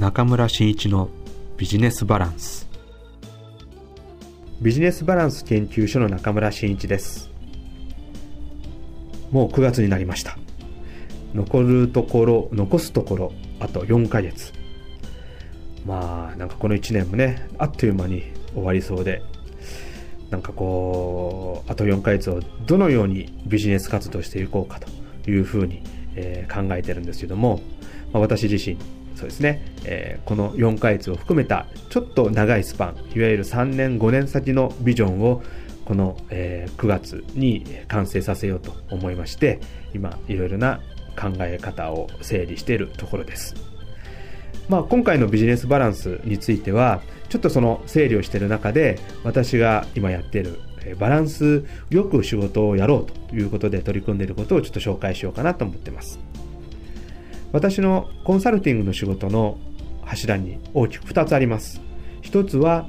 中村真一のビジネスバランス。ビジネスバランス研究所の中村真一です。もう9月になりました。残るところ残すところあと4ヶ月。まあなんかこの1年もねあっという間に終わりそうでなんかこうあと4ヶ月をどのようにビジネス活動していこうかというふうに、えー、考えてるんですけども、まあ、私自身そうですね、えー、この4ヶ月を含めたちょっと長いスパンいわゆる3年5年先のビジョンをこの、えー、9月に完成させようと思いまして今いろいろな考え方を整理しているところです。まあ、今回のビジネスバランスについてはちょっとその整理をしている中で私が今やっているバランスよく仕事をやろうということで取り組んでいることをちょっと紹介しようかなと思ってます。私のコンサルティングの仕事の柱に大きく2つあります。1つは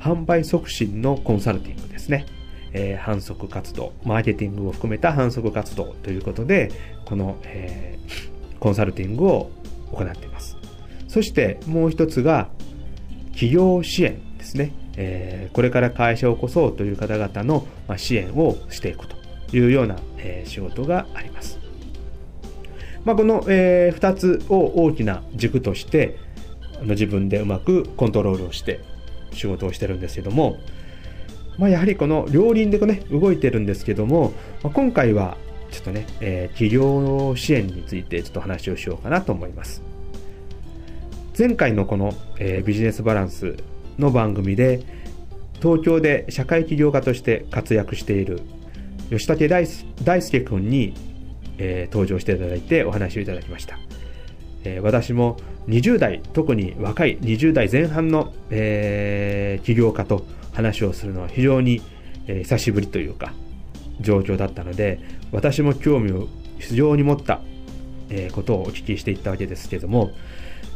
販売促進のコンサルティングですね。えー、反則活動、マーケティングを含めた反則活動ということで、この、えー、コンサルティングを行っています。そしてもう一つが企業支援ですね。えー、これから会社を起こそうという方々の支援をしていくというような、え、仕事があります。まあ、この、えー、2つを大きな軸としてあの自分でうまくコントロールをして仕事をしてるんですけども、まあ、やはりこの両輪でね動いてるんですけども、まあ、今回はちょっとね、えー、企業支援についてちょっと話をしようかなと思います。前回のこの、えー、ビジネスバランスの番組で東京で社会起業家として活躍している吉武大輔君に、えー、登場していただいてお話をいただきました、えー、私も20代特に若い20代前半の、えー、起業家と話をするのは非常に、えー、久しぶりというか状況だったので私も興味を非常に持った、えー、ことをお聞きしていったわけですけども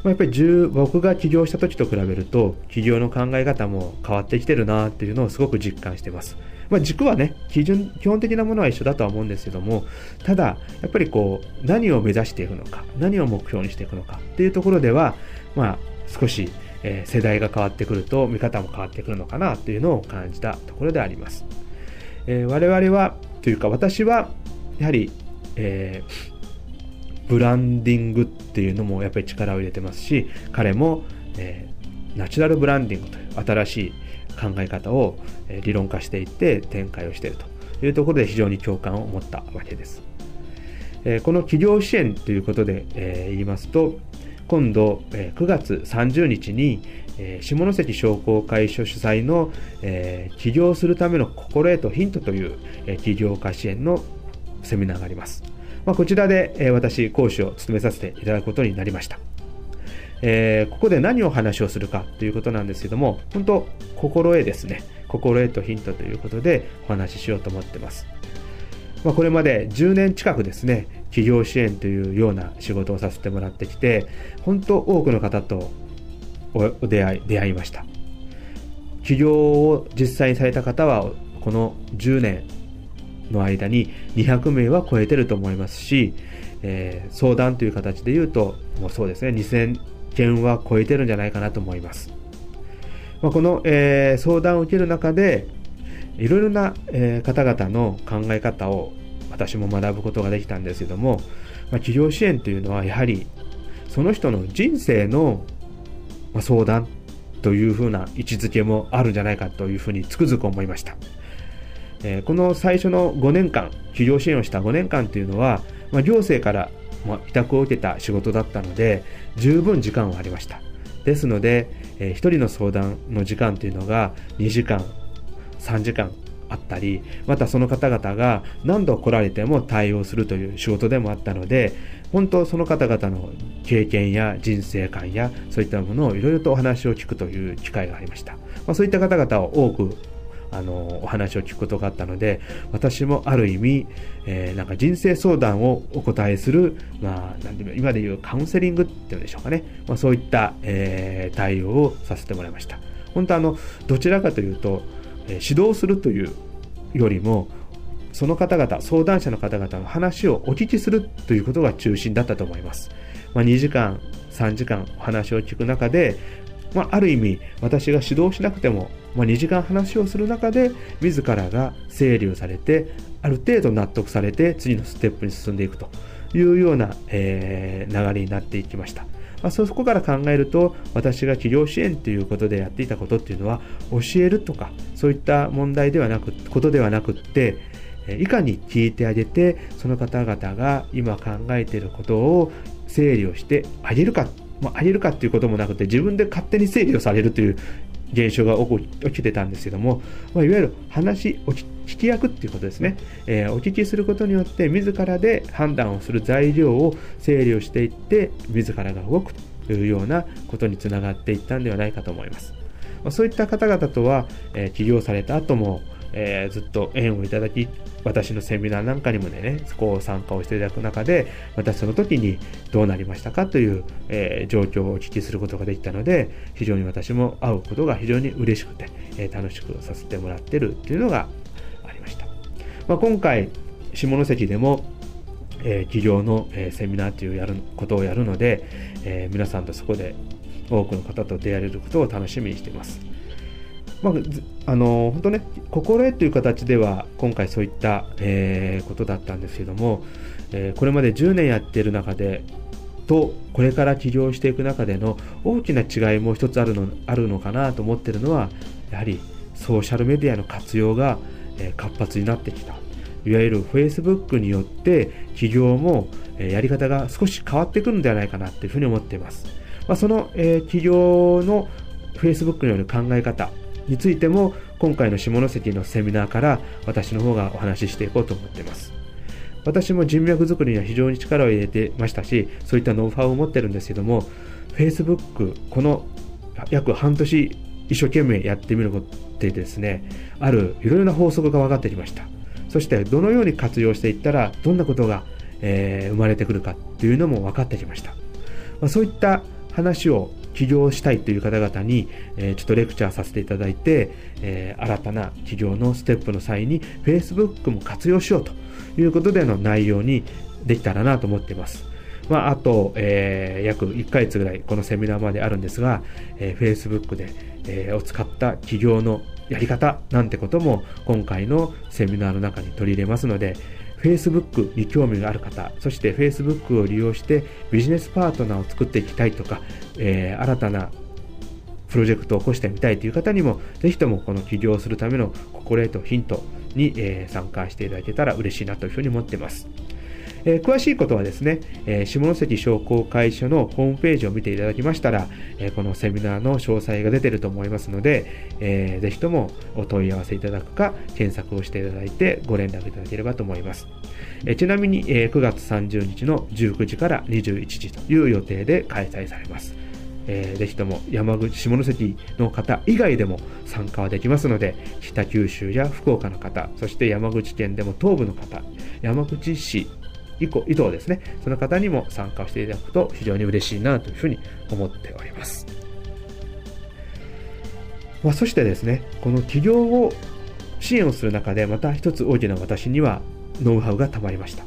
まあ、やっぱり僕が起業した時と比べると起業の考え方も変わってきてるなっていうのをすごく実感してます。まあ、軸はね基準基本的なものは一緒だとは思うんですけどもただやっぱりこう何を目指していくのか何を目標にしていくのかっていうところではまあ少し、えー、世代が変わってくると見方も変わってくるのかなというのを感じたところであります。えー、我々はというか私はやはり、えーブランディングっていうのもやっぱり力を入れてますし彼も、え、ナチュラルブランディングという新しい考え方を、え理論化していって展開をしているというところで非常に共感を持ったわけです。え、この企業支援ということで、え、言いますと今度、え、9月30日に、え、下関商工会所主催の、え、起業するための心得とヒントという、え、起業家支援のセミナーがあります。まあ、こちらで、え私、講師を務めさせていただくことになりました。えー、ここで何を話をするかということなんですけども、本当、心得ですね。心得とヒントということでお話ししようと思ってます。まあ、これまで10年近くですね、企業支援というような仕事をさせてもらってきて、本当多くの方とお出会い、出会いました。起業を実際にされた方は、この10年、の間に200名は超えてると思いますし、えー、相談という形で言うと、もうそうですね、2000件は超えてるんじゃないかなと思います。まあ、この、えー、相談を受ける中で、いろいろな、えー、方々の考え方を私も学ぶことができたんですけども、まあ、企業支援というのはやはりその人の人生の、まあ、相談というふうな位置づけもあるんじゃないかというふうにつくづく思いました。えー、この最初の5年間、企業支援をした5年間というのは、まあ、行政から委託を受けた仕事だったので、十分時間はありました。ですので、えー、1人の相談の時間というのが2時間、3時間あったり、またその方々が何度来られても対応するという仕事でもあったので、本当その方々の経験や人生観やそういったものをいろいろとお話を聞くという機会がありました。まあ、そういった方々を多くあのお話を聞くことがあったので私もある意味、えー、なんか人生相談をお答えする、まあ、なんていう今でいうカウンセリングっていうんでしょうかね、まあ、そういった、えー、対応をさせてもらいました。本当あのどちらかというと、え、指導するというよりもその方々相談者の方々の話をお聞きするということが中心だったと思います、まあ、2時間3時間お話を聞く中で、まあ、ある意味私が指導しなくても、まあ、2時間話をする中で自らが整理をされてある程度納得されて次のステップに進んでいくというような、えー、流れになっていきました。まあ、そこから考えると私が治療支援ということでやっていたことっていうのは教えるとかそういった問題ではなくことではなくっていかに聞いてあげてその方々が今考えていることを整理をしてあげるか、まあ、あげるかっていうこともなくて自分で勝手に整理をされるという現象が起きてたんですけども、まあ、いわゆる話を聞き役っていうことですね、えー、お聞きすることによって自らで判断をする材料を整理をしていって自らが動くというようなことにつながっていったんではないかと思います、まあ、そういった方々とは、えー、起業された後もえー、ずっと縁をいただき、私のセミナーなんかにもね、そこを参加をしていただく中で、またその時にどうなりましたかという、えー、状況をお聞きすることができたので、非常に私も会うことが非常に嬉しくて、えー、楽しくさせてもらってるっていうのがありました。まあ、今回、下関でも、え、企業の、え、セミナーというやることをやるので、え、皆さんとそこで多くの方と出会えることを楽しみにしています。まあ、あの本当ね、心得という形では今回そういった、えー、ことだったんですけども、えー、これまで10年やってる中でとこれから起業していく中での大きな違いも一つあるのあるのかなと思ってるのはやはりソーシャルメディアの活用が、えー、活発になってきた。いわゆる Facebook によって起業も、えー、やり方が少し変わってくるのではないかなというふうに思っています、まあ、その、えー、起業の Facebook による考え方についても今回の下関のセミナーから私の方がお話ししていこうと思っています。私も人脈作りには非常に力を入れてましたしそういったノウハウを持ってるんですけども Facebook この約半年一生懸命やってみることでですねあるいろいろな法則が分かってきました。そしてどのように活用していったらどんなことが、えー、生まれてくるかっていうのも分かってきました、まあ、そういった話を起業したいという方々に、え、ちょっとレクチャーさせていただいて、え、新たな起業のステップの際に Facebook も活用しようということでの内容にできたらなと思っています。まあ、あと、えー、約1ヶ月ぐらいこのセミナーまであるんですが、えー、Facebook で、えー、を使った起業のやり方なんてことも今回のセミナーの中に取り入れますので、Facebook に興味がある方、そして Facebook を利用してビジネスパートナーを作っていきたいとか、えー、新たなプロジェクトを起こしてみたいという方にも、ぜひともこの起業するための心得とヒントに、えー、参加していただけたら嬉しいなというふうに思っています。えー、詳しいことはですね、えー、下関商工会所のホームページを見ていただきましたら、えー、このセミナーの詳細が出ていると思いますので、えー、ぜひともお問い合わせいただくか、検索をしていただいてご連絡いただければと思います。えちなみに、え9月30日の19時から21時という予定で開催されます。えー、ぜひとも山口下関の方以外でも参加はできますので北九州や福岡の方そして山口県でも東部の方山口市以降、移動ですね。その方にも参加していただくと非常に嬉しいなというふうに思っております。まあ、そしてですね、この起業を支援をする中でまた一つ大きな私にはノウハウがたまりました。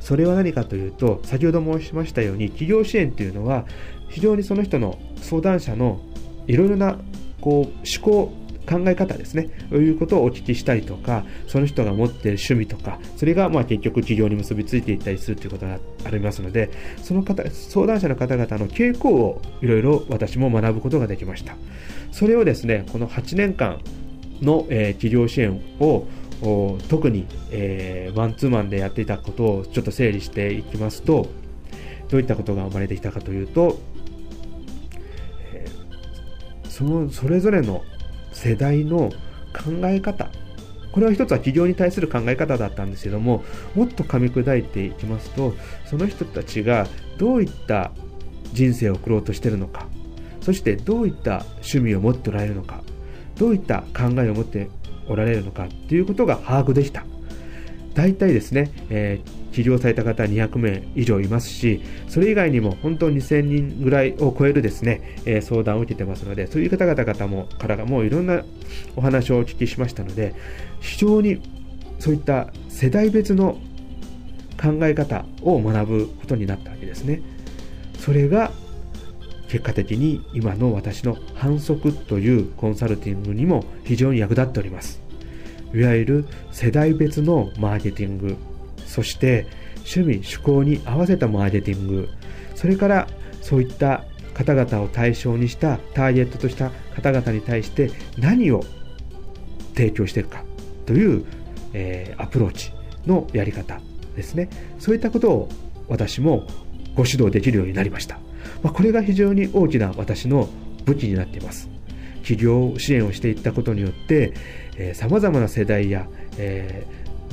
それは何かというと、先ほど申しましたように、起業支援というのは、非常にその人の相談者のいろいろなこう思考考え方ですね、そういうことをお聞きしたりとか、その人が持っている趣味とか、それがまあ結局企業に結びついていったりするということがありますので、その方、相談者の方々の傾向をいろいろ私も学ぶことができました。それをですね、この8年間の、えー、企業支援を特に、えー、マンツーマンでやっていたことをちょっと整理していきますと、どういったことが生まれてきたかというと、えー、そのそれぞれの世代の考え方。これは一つは企業に対する考え方だったんですけどももっと噛み砕いていきますとその人たちがどういった人生を送ろうとしてるのかそしてどういった趣味を持っておられるのかどういった考えを持っておられるのかということが把握できた。大体ですね、えー、治療された方200名以上いますし、それ以外にも本当に2000人ぐらいを超えるですね、えー、相談を受けてますので、そういう方々々もからもういろんなお話をお聞きしましたので、非常にそういった世代別の考え方を学ぶことになったわけですね。それが結果的に今の私の反則というコンサルティングにも非常に役立っておりますいわゆる世代別のマーケティング。そして趣味趣向に合わせたマーケティング。それからそういった方々を対象にしたターゲットとした方々に対して何を提供していくか。という、えー、アプローチのやり方ですね。そういったことを私もご指導できるようになりました、まあ、これが非常に大きな私の武器になっています。企業支援をしていったことによってさまざまな世代や、え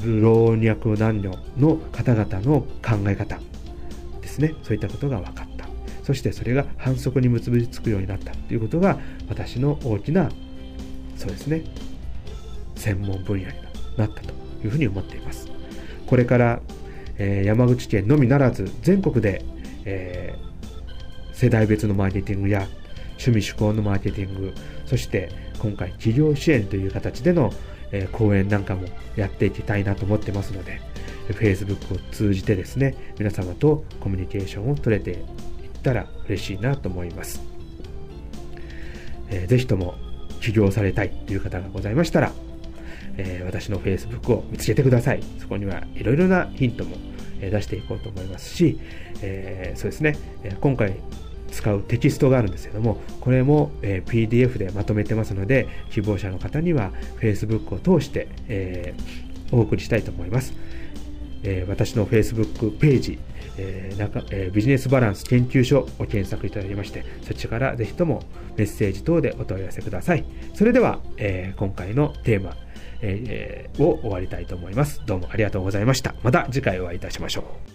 ー、老若男女の方々の考え方ですね。そういったことが分かった。そしてそれが反則に結びつくようになったということが私の大きなそうですね専門分野になったというふうに思っています。これから、えー、山口県のみならず全国で、えー、世代別のマーケティングや趣味趣向のマーケティングそして今回企業支援という形での、え、講演なんかもやっていきたいなと思ってますので Facebook を通じてですね皆様とコミュニケーションを取れていったら嬉しいなと思います、えー、ぜひとも起業されたいという方がございましたら、えー、私の Facebook を見つけてください。そこにはいろいろなヒントも出していこうと思いますし、えー、そうですね今回使うテキストがあるんですけどもこれも、え PDF でまとめてますので希望者の方には Facebook を通して、えお送りしたいと思います、え私の Facebook ページえーえー、ビジネスバランス研究所を検索いただきましてそちらからぜひともメッセージ等でお問い合わせください。それでは、えー、今回のテーマ、えー、を終わりたいと思います。どうもありがとうございました。また次回お会いいたしましょう。